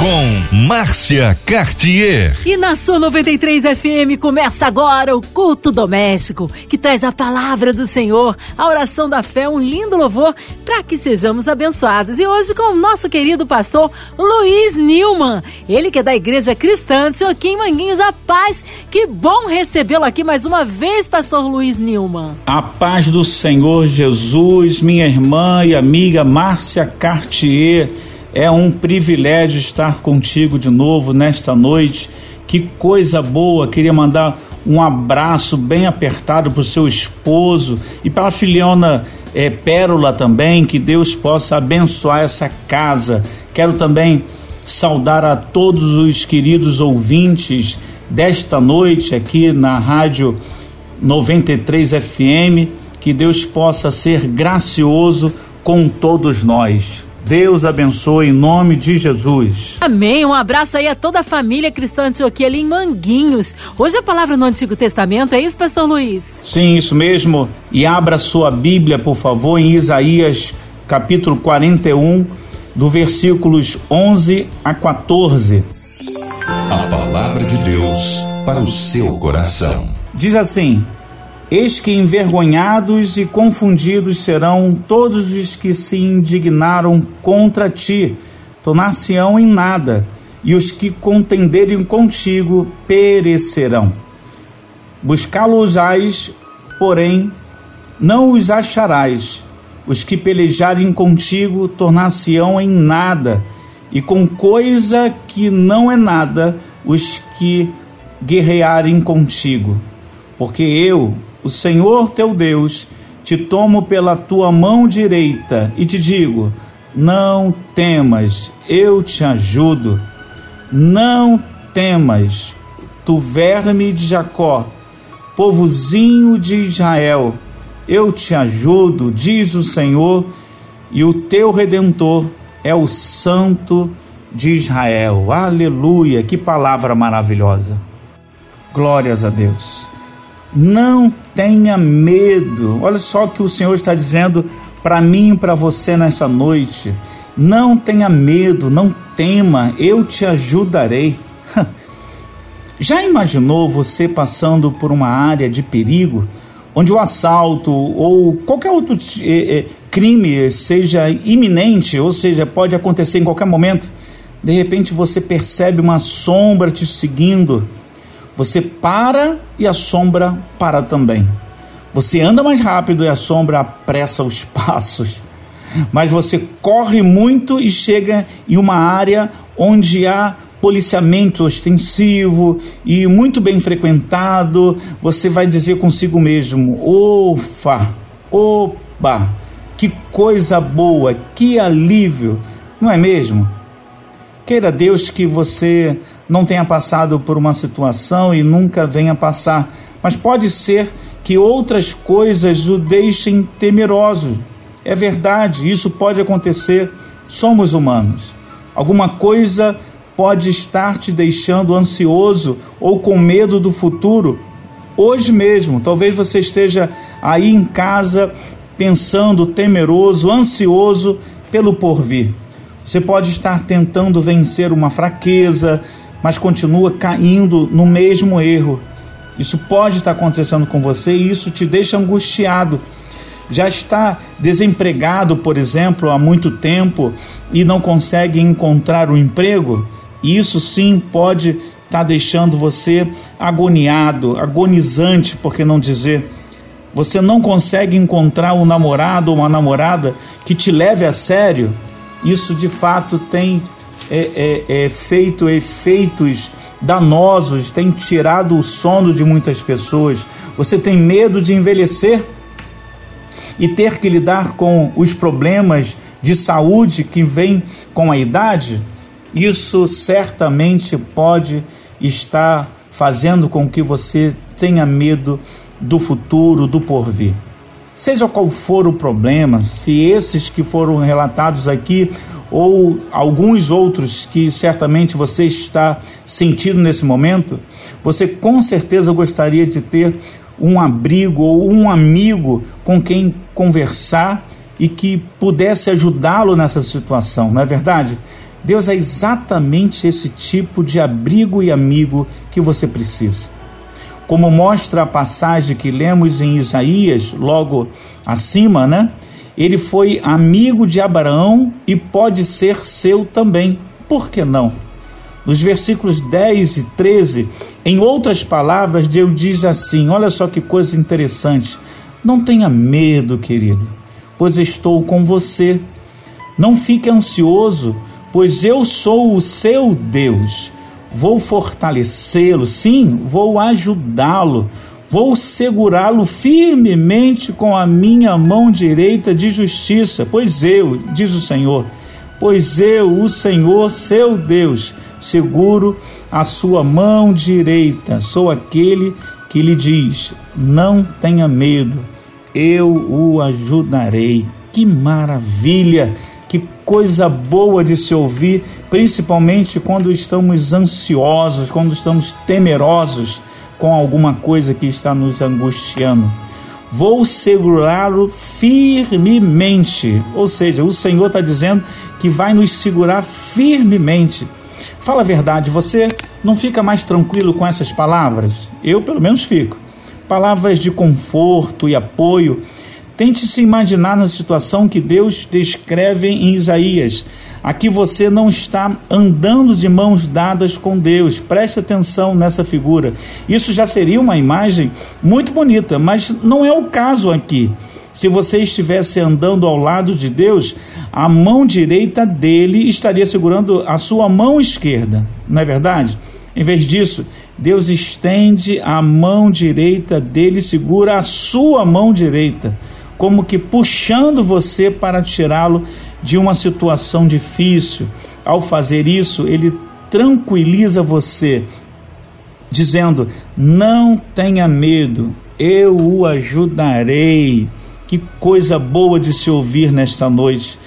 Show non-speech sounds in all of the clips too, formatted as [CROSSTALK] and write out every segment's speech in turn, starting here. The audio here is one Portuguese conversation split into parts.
com Márcia Cartier. E na sua 93 FM começa agora o culto doméstico, que traz a palavra do Senhor, a oração da fé, um lindo louvor para que sejamos abençoados. E hoje com o nosso querido pastor Luiz Nilman, ele que é da Igreja Cristã de Joaquim Manguinhos, a paz. Que bom recebê-lo aqui mais uma vez, pastor Luiz Nilman. A paz do Senhor Jesus, minha irmã e amiga Márcia Cartier é um privilégio estar contigo de novo nesta noite. Que coisa boa! Queria mandar um abraço bem apertado para o seu esposo e para a filhona é, Pérola também. Que Deus possa abençoar essa casa. Quero também saudar a todos os queridos ouvintes desta noite aqui na Rádio 93 FM. Que Deus possa ser gracioso com todos nós. Deus abençoe em nome de Jesus. Amém. Um abraço aí a toda a família cristã Antioquia ali em Manguinhos. Hoje a palavra no Antigo Testamento, é isso, pastor Luiz? Sim, isso mesmo. E abra sua Bíblia, por favor, em Isaías, capítulo 41, do versículos 11 a 14. A palavra de Deus para o seu coração. Diz assim: Eis que envergonhados e confundidos serão todos os que se indignaram contra ti, tornar-se-ão em nada, e os que contenderem contigo perecerão. Buscá-los-ás, porém, não os acharás. Os que pelejarem contigo tornar-se-ão em nada, e com coisa que não é nada, os que guerrearem contigo. Porque eu, o Senhor teu Deus, te tomo pela tua mão direita e te digo: não temas, eu te ajudo. Não temas, tu verme de Jacó, povozinho de Israel, eu te ajudo, diz o Senhor, e o teu redentor é o Santo de Israel. Aleluia, que palavra maravilhosa. Glórias a Deus. Não tenha medo. Olha só o que o Senhor está dizendo para mim e para você nesta noite. Não tenha medo, não tema, eu te ajudarei. [LAUGHS] Já imaginou você passando por uma área de perigo, onde o assalto ou qualquer outro eh, eh, crime seja iminente, ou seja, pode acontecer em qualquer momento? De repente você percebe uma sombra te seguindo você para e a sombra para também. Você anda mais rápido e a sombra apressa os [LAUGHS] passos. Mas você corre muito e chega em uma área onde há policiamento ostensivo e muito bem frequentado. Você vai dizer consigo mesmo: "Ofa, opa, que coisa boa, que alívio", não é mesmo? Queira Deus que você não tenha passado por uma situação e nunca venha passar, mas pode ser que outras coisas o deixem temeroso. É verdade, isso pode acontecer. Somos humanos. Alguma coisa pode estar te deixando ansioso ou com medo do futuro. Hoje mesmo, talvez você esteja aí em casa pensando temeroso, ansioso pelo porvir. Você pode estar tentando vencer uma fraqueza, mas continua caindo no mesmo erro. Isso pode estar acontecendo com você e isso te deixa angustiado. Já está desempregado, por exemplo, há muito tempo e não consegue encontrar um emprego? Isso sim pode estar deixando você agoniado, agonizante, por que não dizer? Você não consegue encontrar um namorado ou uma namorada que te leve a sério? Isso de fato tem é, é, é feito efeitos danosos, tem tirado o sono de muitas pessoas. Você tem medo de envelhecer e ter que lidar com os problemas de saúde que vêm com a idade? Isso certamente pode estar fazendo com que você tenha medo do futuro, do porvir. Seja qual for o problema, se esses que foram relatados aqui ou alguns outros que certamente você está sentindo nesse momento, você com certeza gostaria de ter um abrigo ou um amigo com quem conversar e que pudesse ajudá-lo nessa situação, não é verdade? Deus é exatamente esse tipo de abrigo e amigo que você precisa. Como mostra a passagem que lemos em Isaías, logo acima, né? Ele foi amigo de Abraão e pode ser seu também. Por que não? Nos versículos 10 e 13, em outras palavras, Deus diz assim: olha só que coisa interessante. Não tenha medo, querido, pois estou com você. Não fique ansioso, pois eu sou o seu Deus. Vou fortalecê-lo, sim, vou ajudá-lo, vou segurá-lo firmemente com a minha mão direita de justiça, pois eu, diz o Senhor, pois eu, o Senhor, seu Deus, seguro a sua mão direita, sou aquele que lhe diz: não tenha medo, eu o ajudarei. Que maravilha! Que coisa boa de se ouvir, principalmente quando estamos ansiosos, quando estamos temerosos com alguma coisa que está nos angustiando. Vou segurá-lo firmemente. Ou seja, o Senhor está dizendo que vai nos segurar firmemente. Fala a verdade, você não fica mais tranquilo com essas palavras? Eu, pelo menos, fico. Palavras de conforto e apoio Tente se imaginar na situação que Deus descreve em Isaías. Aqui você não está andando de mãos dadas com Deus. Preste atenção nessa figura. Isso já seria uma imagem muito bonita, mas não é o caso aqui. Se você estivesse andando ao lado de Deus, a mão direita dele estaria segurando a sua mão esquerda, não é verdade? Em vez disso, Deus estende a mão direita dele, segura a sua mão direita como que puxando você para tirá-lo de uma situação difícil. Ao fazer isso, ele tranquiliza você, dizendo: Não tenha medo, eu o ajudarei. Que coisa boa de se ouvir nesta noite.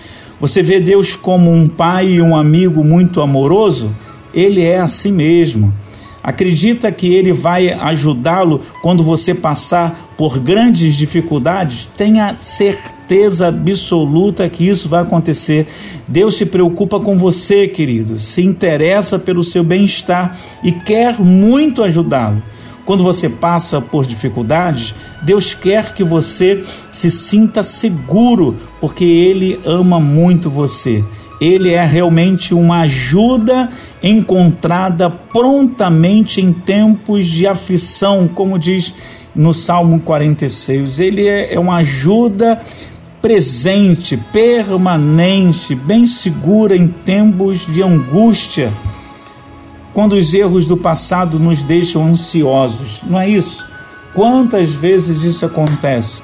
Você vê Deus como um pai e um amigo muito amoroso? Ele é assim mesmo. Acredita que ele vai ajudá-lo quando você passar por grandes dificuldades? Tenha certeza absoluta que isso vai acontecer. Deus se preocupa com você, querido, se interessa pelo seu bem-estar e quer muito ajudá-lo. Quando você passa por dificuldades, Deus quer que você se sinta seguro, porque Ele ama muito você. Ele é realmente uma ajuda encontrada prontamente em tempos de aflição, como diz no Salmo 46. Ele é, é uma ajuda presente, permanente, bem segura em tempos de angústia, quando os erros do passado nos deixam ansiosos, não é isso? Quantas vezes isso acontece?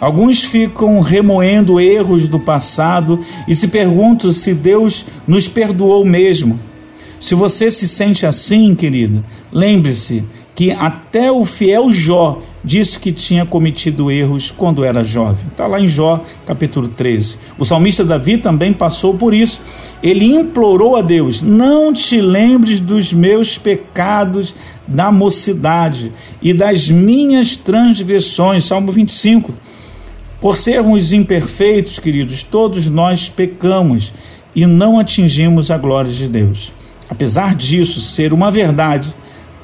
Alguns ficam remoendo erros do passado e se perguntam se Deus nos perdoou mesmo. Se você se sente assim, querido, lembre-se que até o fiel Jó disse que tinha cometido erros quando era jovem. Está lá em Jó, capítulo 13. O salmista Davi também passou por isso. Ele implorou a Deus: Não te lembres dos meus pecados da mocidade e das minhas transgressões. Salmo 25. Por sermos imperfeitos, queridos, todos nós pecamos e não atingimos a glória de Deus. Apesar disso ser uma verdade,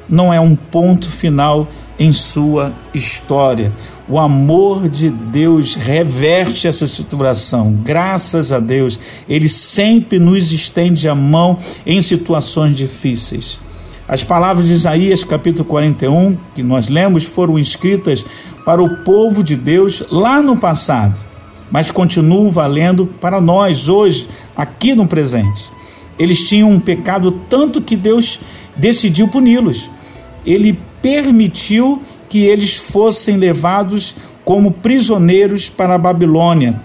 não é um ponto final em sua história. O amor de Deus reverte essa situação. Graças a Deus, Ele sempre nos estende a mão em situações difíceis. As palavras de Isaías, capítulo 41, que nós lemos, foram escritas para o povo de Deus lá no passado, mas continuam valendo para nós hoje, aqui no presente. Eles tinham um pecado tanto que Deus decidiu puni-los. Ele permitiu que eles fossem levados como prisioneiros para a Babilônia.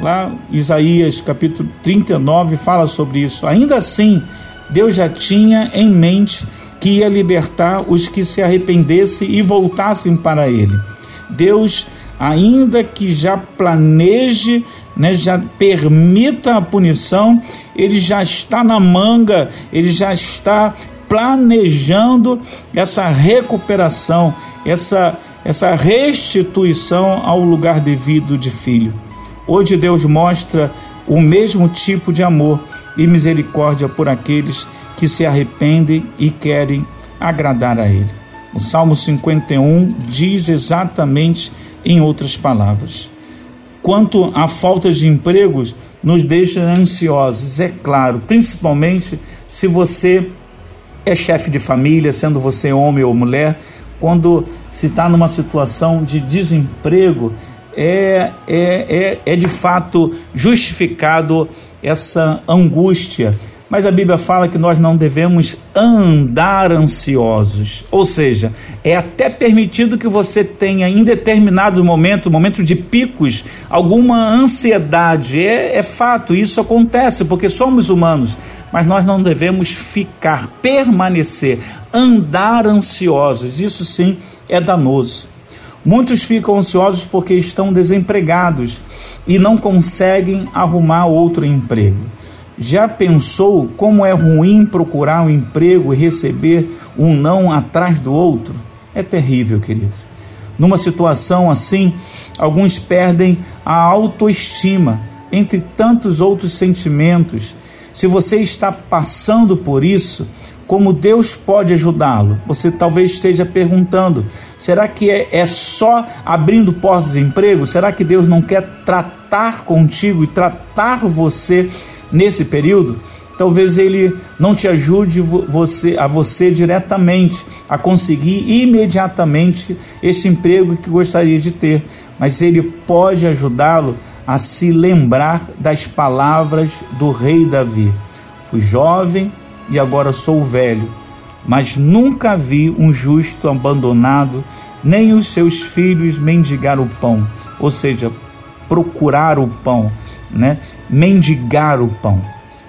Lá, Isaías capítulo 39 fala sobre isso. Ainda assim, Deus já tinha em mente que ia libertar os que se arrependessem e voltassem para Ele. Deus, ainda que já planeje né, já permita a punição, ele já está na manga, ele já está planejando essa recuperação, essa, essa restituição ao lugar devido de filho. Hoje Deus mostra o mesmo tipo de amor e misericórdia por aqueles que se arrependem e querem agradar a Ele. O Salmo 51 diz exatamente em outras palavras. Quanto à falta de empregos, nos deixa ansiosos, é claro, principalmente se você é chefe de família, sendo você homem ou mulher, quando se está numa situação de desemprego, é, é, é, é de fato justificado essa angústia. Mas a Bíblia fala que nós não devemos andar ansiosos. Ou seja, é até permitido que você tenha em determinado momento, momento de picos, alguma ansiedade. É, é fato, isso acontece porque somos humanos. Mas nós não devemos ficar, permanecer, andar ansiosos. Isso sim é danoso. Muitos ficam ansiosos porque estão desempregados e não conseguem arrumar outro emprego. Já pensou como é ruim procurar um emprego e receber um não atrás do outro? É terrível, queridos. Numa situação assim, alguns perdem a autoestima, entre tantos outros sentimentos. Se você está passando por isso, como Deus pode ajudá-lo? Você talvez esteja perguntando: será que é, é só abrindo portas de emprego? Será que Deus não quer tratar contigo e tratar você nesse período? Talvez ele não te ajude você, a você diretamente a conseguir imediatamente esse emprego que gostaria de ter, mas ele pode ajudá-lo a se lembrar das palavras do rei Davi. Fui jovem, e agora sou velho, mas nunca vi um justo abandonado, nem os seus filhos mendigar o pão, ou seja, procurar o pão, né? Mendigar o pão.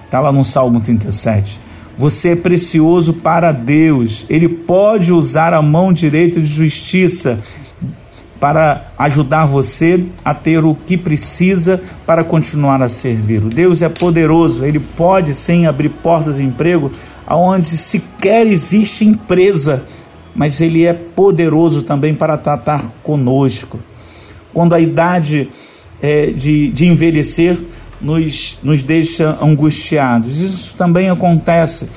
Está lá no Salmo 37. Você é precioso para Deus. Ele pode usar a mão direita de justiça para ajudar você a ter o que precisa para continuar a servir. O Deus é poderoso, ele pode sim abrir portas de emprego aonde sequer existe empresa, mas ele é poderoso também para tratar conosco. Quando a idade é, de, de envelhecer nos, nos deixa angustiados, isso também acontece.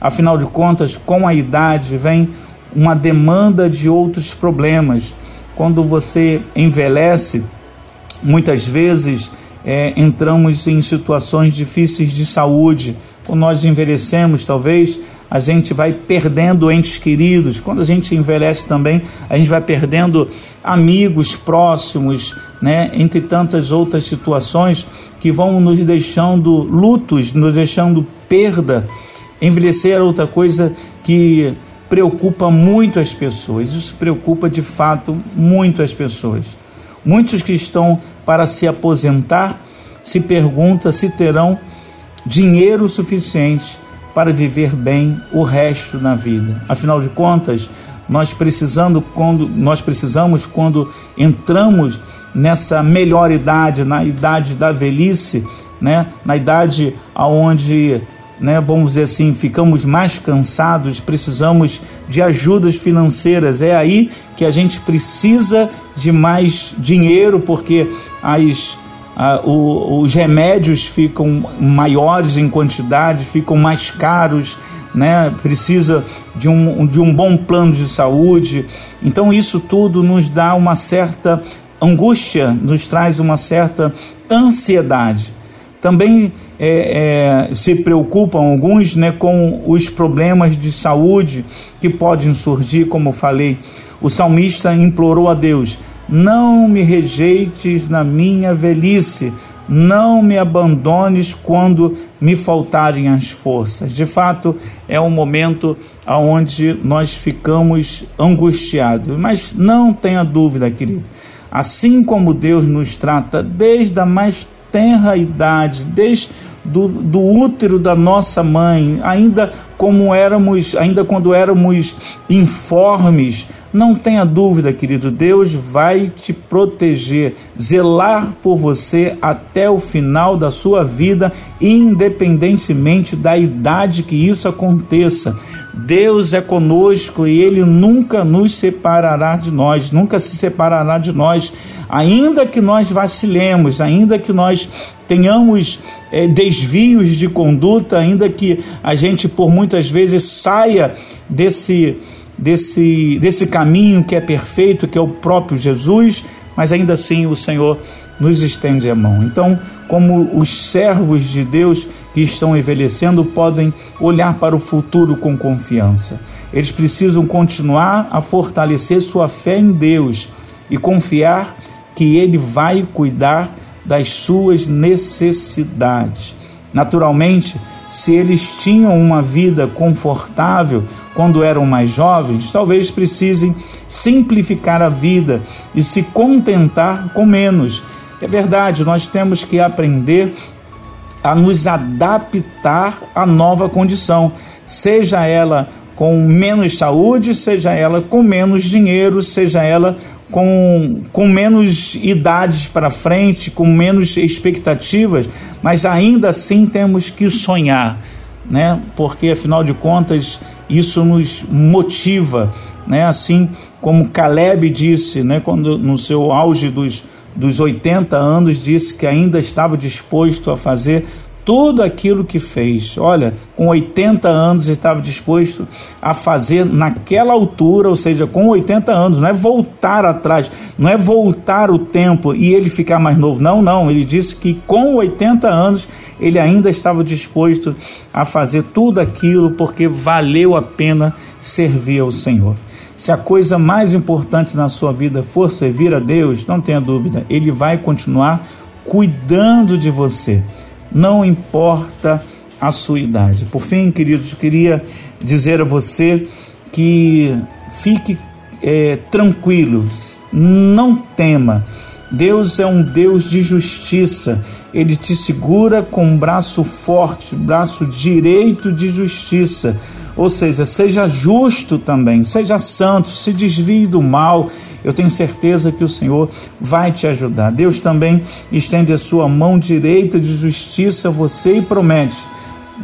Afinal de contas, com a idade vem uma demanda de outros problemas quando você envelhece, muitas vezes é, entramos em situações difíceis de saúde. Quando nós envelhecemos, talvez a gente vai perdendo entes queridos. Quando a gente envelhece também, a gente vai perdendo amigos próximos, né? entre tantas outras situações que vão nos deixando lutos, nos deixando perda. Envelhecer é outra coisa que preocupa muito as pessoas. Isso preocupa de fato muito as pessoas. Muitos que estão para se aposentar se perguntam se terão dinheiro suficiente para viver bem o resto na vida. Afinal de contas, nós precisando quando nós precisamos quando entramos nessa melhor idade, na idade da velhice, né? Na idade aonde né, vamos dizer assim, ficamos mais cansados, precisamos de ajudas financeiras. É aí que a gente precisa de mais dinheiro, porque as, a, o, os remédios ficam maiores em quantidade, ficam mais caros, né? precisa de um, de um bom plano de saúde. Então, isso tudo nos dá uma certa angústia, nos traz uma certa ansiedade. Também é, é, se preocupam alguns né, com os problemas de saúde que podem surgir, como falei. O salmista implorou a Deus: Não me rejeites na minha velhice, não me abandones quando me faltarem as forças. De fato, é um momento onde nós ficamos angustiados, mas não tenha dúvida, querido. Assim como Deus nos trata desde a mais tenra idade, desde do, do útero da nossa mãe, ainda como éramos, ainda quando éramos informes, não tenha dúvida, querido, Deus vai te proteger, zelar por você até o final da sua vida, independentemente da idade que isso aconteça. Deus é conosco e Ele nunca nos separará de nós, nunca se separará de nós, ainda que nós vacilemos, ainda que nós tenhamos é, desvios de conduta, ainda que a gente por muitas vezes saia desse desse, desse caminho que é perfeito, que é o próprio Jesus, mas ainda assim o Senhor nos estende a mão. Então, como os servos de Deus que estão envelhecendo podem olhar para o futuro com confiança. Eles precisam continuar a fortalecer sua fé em Deus e confiar que Ele vai cuidar das suas necessidades. Naturalmente, se eles tinham uma vida confortável quando eram mais jovens, talvez precisem simplificar a vida e se contentar com menos. É verdade, nós temos que aprender a nos adaptar à nova condição, seja ela com menos saúde, seja ela com menos dinheiro, seja ela com, com menos idades para frente, com menos expectativas, mas ainda assim temos que sonhar, né? Porque afinal de contas isso nos motiva, né? Assim como Caleb disse, né? Quando no seu auge dos dos 80 anos disse que ainda estava disposto a fazer tudo aquilo que fez. Olha, com 80 anos estava disposto a fazer naquela altura, ou seja, com 80 anos, não é voltar atrás, não é voltar o tempo e ele ficar mais novo. Não, não, ele disse que com 80 anos ele ainda estava disposto a fazer tudo aquilo porque valeu a pena servir ao Senhor. Se a coisa mais importante na sua vida for servir a Deus, não tenha dúvida, ele vai continuar cuidando de você não importa a sua idade. Por fim, queridos, queria dizer a você que fique é, tranquilo, não tema. Deus é um Deus de justiça. Ele te segura com um braço forte, braço direito de justiça. Ou seja, seja justo também, seja santo, se desvie do mal eu tenho certeza que o Senhor vai te ajudar. Deus também estende a sua mão direita de justiça a você e promete: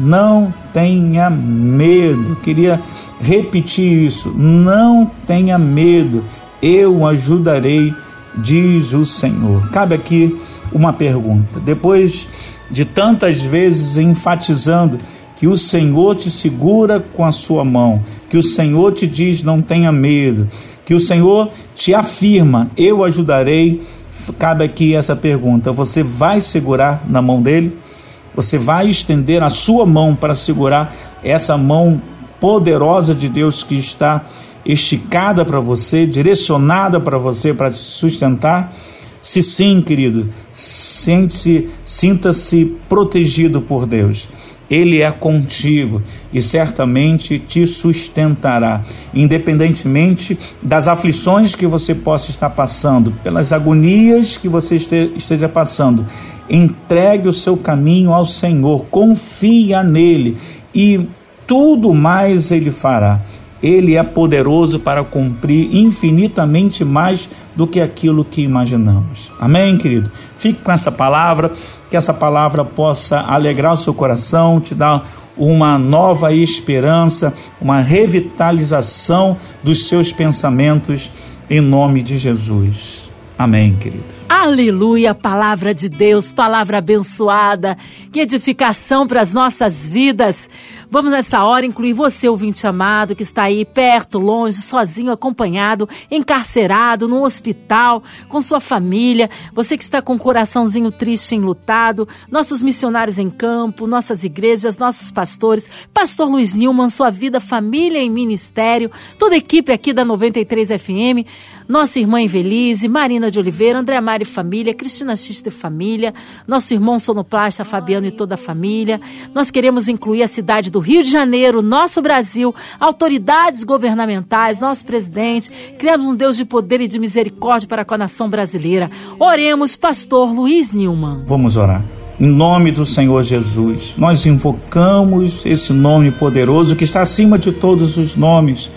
não tenha medo. Queria repetir isso: não tenha medo, eu ajudarei, diz o Senhor. Cabe aqui uma pergunta. Depois de tantas vezes enfatizando que o Senhor te segura com a sua mão, que o Senhor te diz não tenha medo, que o Senhor te afirma: Eu ajudarei. Cabe aqui essa pergunta: você vai segurar na mão dele? Você vai estender a sua mão para segurar essa mão poderosa de Deus que está esticada para você, direcionada para você para te sustentar? Se sim, querido, sente, sinta-se protegido por Deus. Ele é contigo e certamente te sustentará, independentemente das aflições que você possa estar passando, pelas agonias que você esteja passando. Entregue o seu caminho ao Senhor, confia nele e tudo mais ele fará. Ele é poderoso para cumprir infinitamente mais do que aquilo que imaginamos. Amém, querido? Fique com essa palavra, que essa palavra possa alegrar o seu coração, te dar uma nova esperança, uma revitalização dos seus pensamentos, em nome de Jesus. Amém, querido. Aleluia, palavra de Deus, palavra abençoada, que edificação para as nossas vidas. Vamos nesta hora incluir você, ouvinte amado, que está aí perto, longe, sozinho, acompanhado, encarcerado, no hospital, com sua família, você que está com o coraçãozinho triste, enlutado, nossos missionários em campo, nossas igrejas, nossos pastores, Pastor Luiz Nilman, sua vida, família e ministério, toda a equipe aqui da 93 FM, nossa irmã Invelise, Marina de Oliveira, André Mari família, Cristina Xista e família, nosso irmão sonoplasta Fabiano e toda a família. Nós queremos incluir a cidade do Rio de Janeiro, nosso Brasil, autoridades governamentais, nosso presidente. Criamos um Deus de poder e de misericórdia para com a nação brasileira. Oremos, pastor Luiz Nilman. Vamos orar. Em nome do Senhor Jesus, nós invocamos esse nome poderoso que está acima de todos os nomes.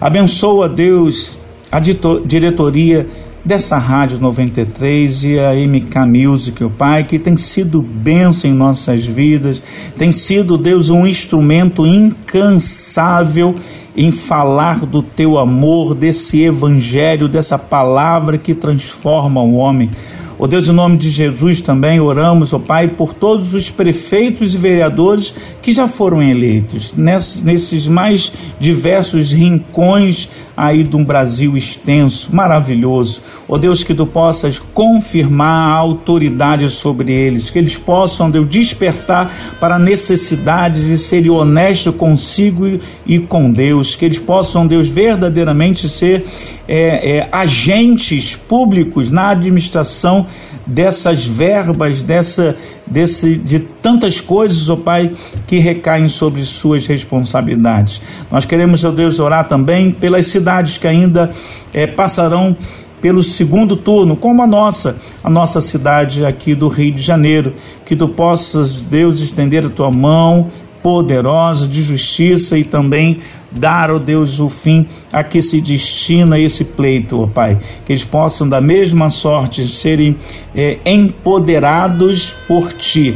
Abençoa, Deus, a diretoria dessa Rádio 93 e a MK Music, o Pai, que tem sido bênção em nossas vidas, tem sido, Deus, um instrumento incansável em falar do teu amor, desse evangelho, dessa palavra que transforma o homem. Ó oh Deus, em nome de Jesus também oramos, ó oh Pai, por todos os prefeitos e vereadores que já foram eleitos, nesses mais diversos rincões aí de um Brasil extenso, maravilhoso. Ó oh Deus, que tu possas confirmar a autoridade sobre eles, que eles possam, Deus, despertar para a necessidade de serem honestos consigo e com Deus, que eles possam, Deus, verdadeiramente ser é, é, agentes públicos na administração dessas verbas, dessa, desse, de tantas coisas, ó oh Pai, que recaem sobre suas responsabilidades. Nós queremos, ó oh Deus, orar também pelas cidades que ainda é, passarão pelo segundo turno, como a nossa, a nossa cidade aqui do Rio de Janeiro. Que tu possas, Deus, estender a tua mão poderosa de justiça e também dar, ó Deus, o fim a que se destina esse pleito, ó Pai. Que eles possam, da mesma sorte, serem é, empoderados por Ti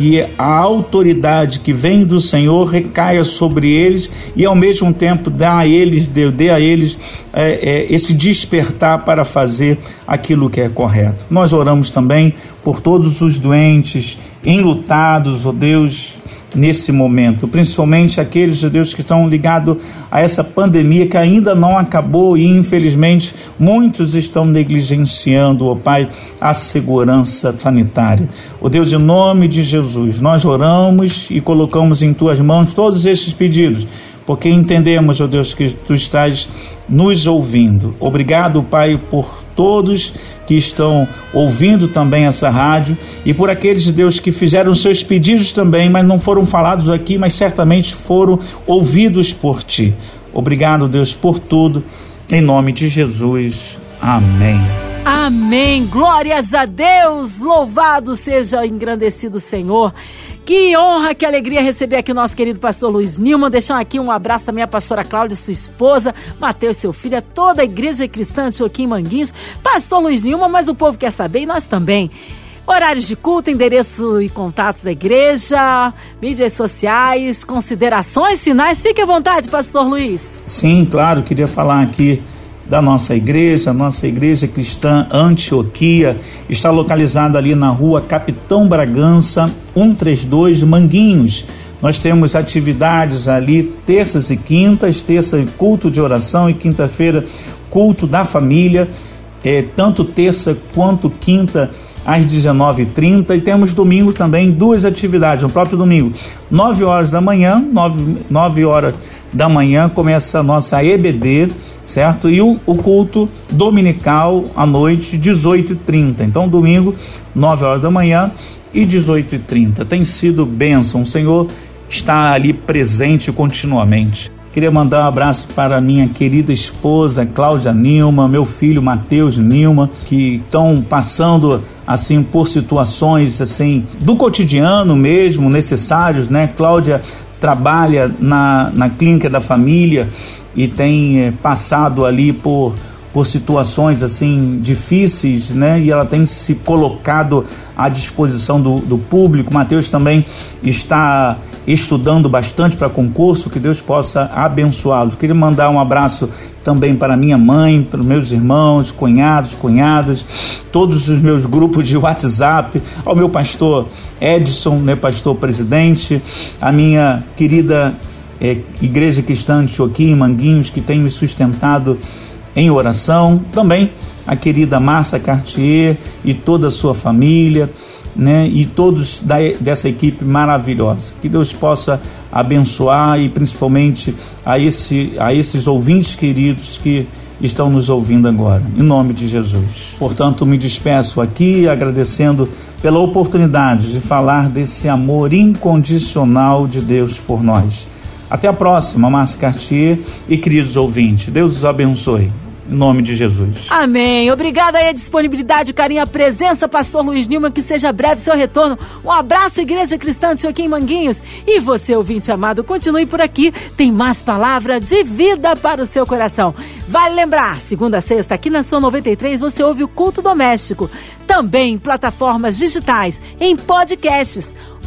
que a autoridade que vem do Senhor recaia sobre eles e ao mesmo tempo dá a eles, dê, dê a eles é, é, esse despertar para fazer aquilo que é correto. Nós oramos também por todos os doentes, enlutados, ó oh Deus, nesse momento, principalmente aqueles judeus que estão ligados a essa pandemia que ainda não acabou e infelizmente muitos estão negligenciando, ó Pai, a segurança sanitária. Ó Deus, em nome de Jesus, nós oramos e colocamos em tuas mãos todos esses pedidos porque entendemos, ó oh Deus, que tu estás nos ouvindo. Obrigado, Pai, por todos que estão ouvindo também essa rádio e por aqueles, Deus, que fizeram seus pedidos também, mas não foram falados aqui, mas certamente foram ouvidos por ti. Obrigado, Deus, por tudo. Em nome de Jesus. Amém. Amém. Glórias a Deus. Louvado seja o engrandecido Senhor. Que honra, que alegria receber aqui o nosso querido pastor Luiz Nilman. Deixar aqui um abraço também à pastora Cláudia, sua esposa, Mateus, seu filho, a toda a igreja cristã de Joaquim Manguinhos. Pastor Luiz Nilman, mas o povo quer saber e nós também. Horários de culto, endereço e contatos da igreja, mídias sociais, considerações finais. Fique à vontade, pastor Luiz. Sim, claro, queria falar aqui da nossa igreja, nossa igreja cristã Antioquia, está localizada ali na rua Capitão Bragança, 132 Manguinhos. Nós temos atividades ali terças e quintas, terça culto de oração e quinta-feira culto da família, é, tanto terça quanto quinta às 19h30 e temos domingo também duas atividades, no próprio domingo, 9 horas da manhã, 9, 9 horas da manhã começa a nossa EBD, certo? E o, o culto dominical à noite, 18h30. Então, domingo, 9 horas da manhã e 18h30. Tem sido bênção. O Senhor está ali presente continuamente. Queria mandar um abraço para minha querida esposa Cláudia Nilma, meu filho Matheus Nilma, que estão passando assim por situações assim do cotidiano mesmo, necessários, né? Cláudia trabalha na, na clínica da família e tem é, passado ali por, por situações assim difíceis, né? E ela tem se colocado à disposição do, do público. Mateus também está estudando bastante para concurso, que Deus possa abençoá-los. Queria mandar um abraço também para minha mãe, para meus irmãos, cunhados, cunhadas, todos os meus grupos de WhatsApp, ao meu pastor Edson, meu pastor presidente, a minha querida é, Igreja Cristã de Choquim, Manguinhos, que tem me sustentado em oração. Também a querida Márcia Cartier e toda a sua família, né? E todos da, dessa equipe maravilhosa. Que Deus possa abençoar e principalmente a, esse, a esses ouvintes queridos que estão nos ouvindo agora, em nome de Jesus. Portanto, me despeço aqui agradecendo pela oportunidade de falar desse amor incondicional de Deus por nós. Até a próxima, Márcia Cartier e queridos ouvintes. Deus os abençoe. Nome de Jesus. Amém. Obrigada aí a disponibilidade, carinho, a presença, pastor Luiz Nilman, que seja breve seu retorno. Um abraço, Igreja Cristã de Joaquim Manguinhos. E você, ouvinte amado, continue por aqui. Tem mais palavra de vida para o seu coração. Vale lembrar, segunda a sexta, aqui na sua 93, você ouve o culto doméstico. Também em plataformas digitais, em podcasts.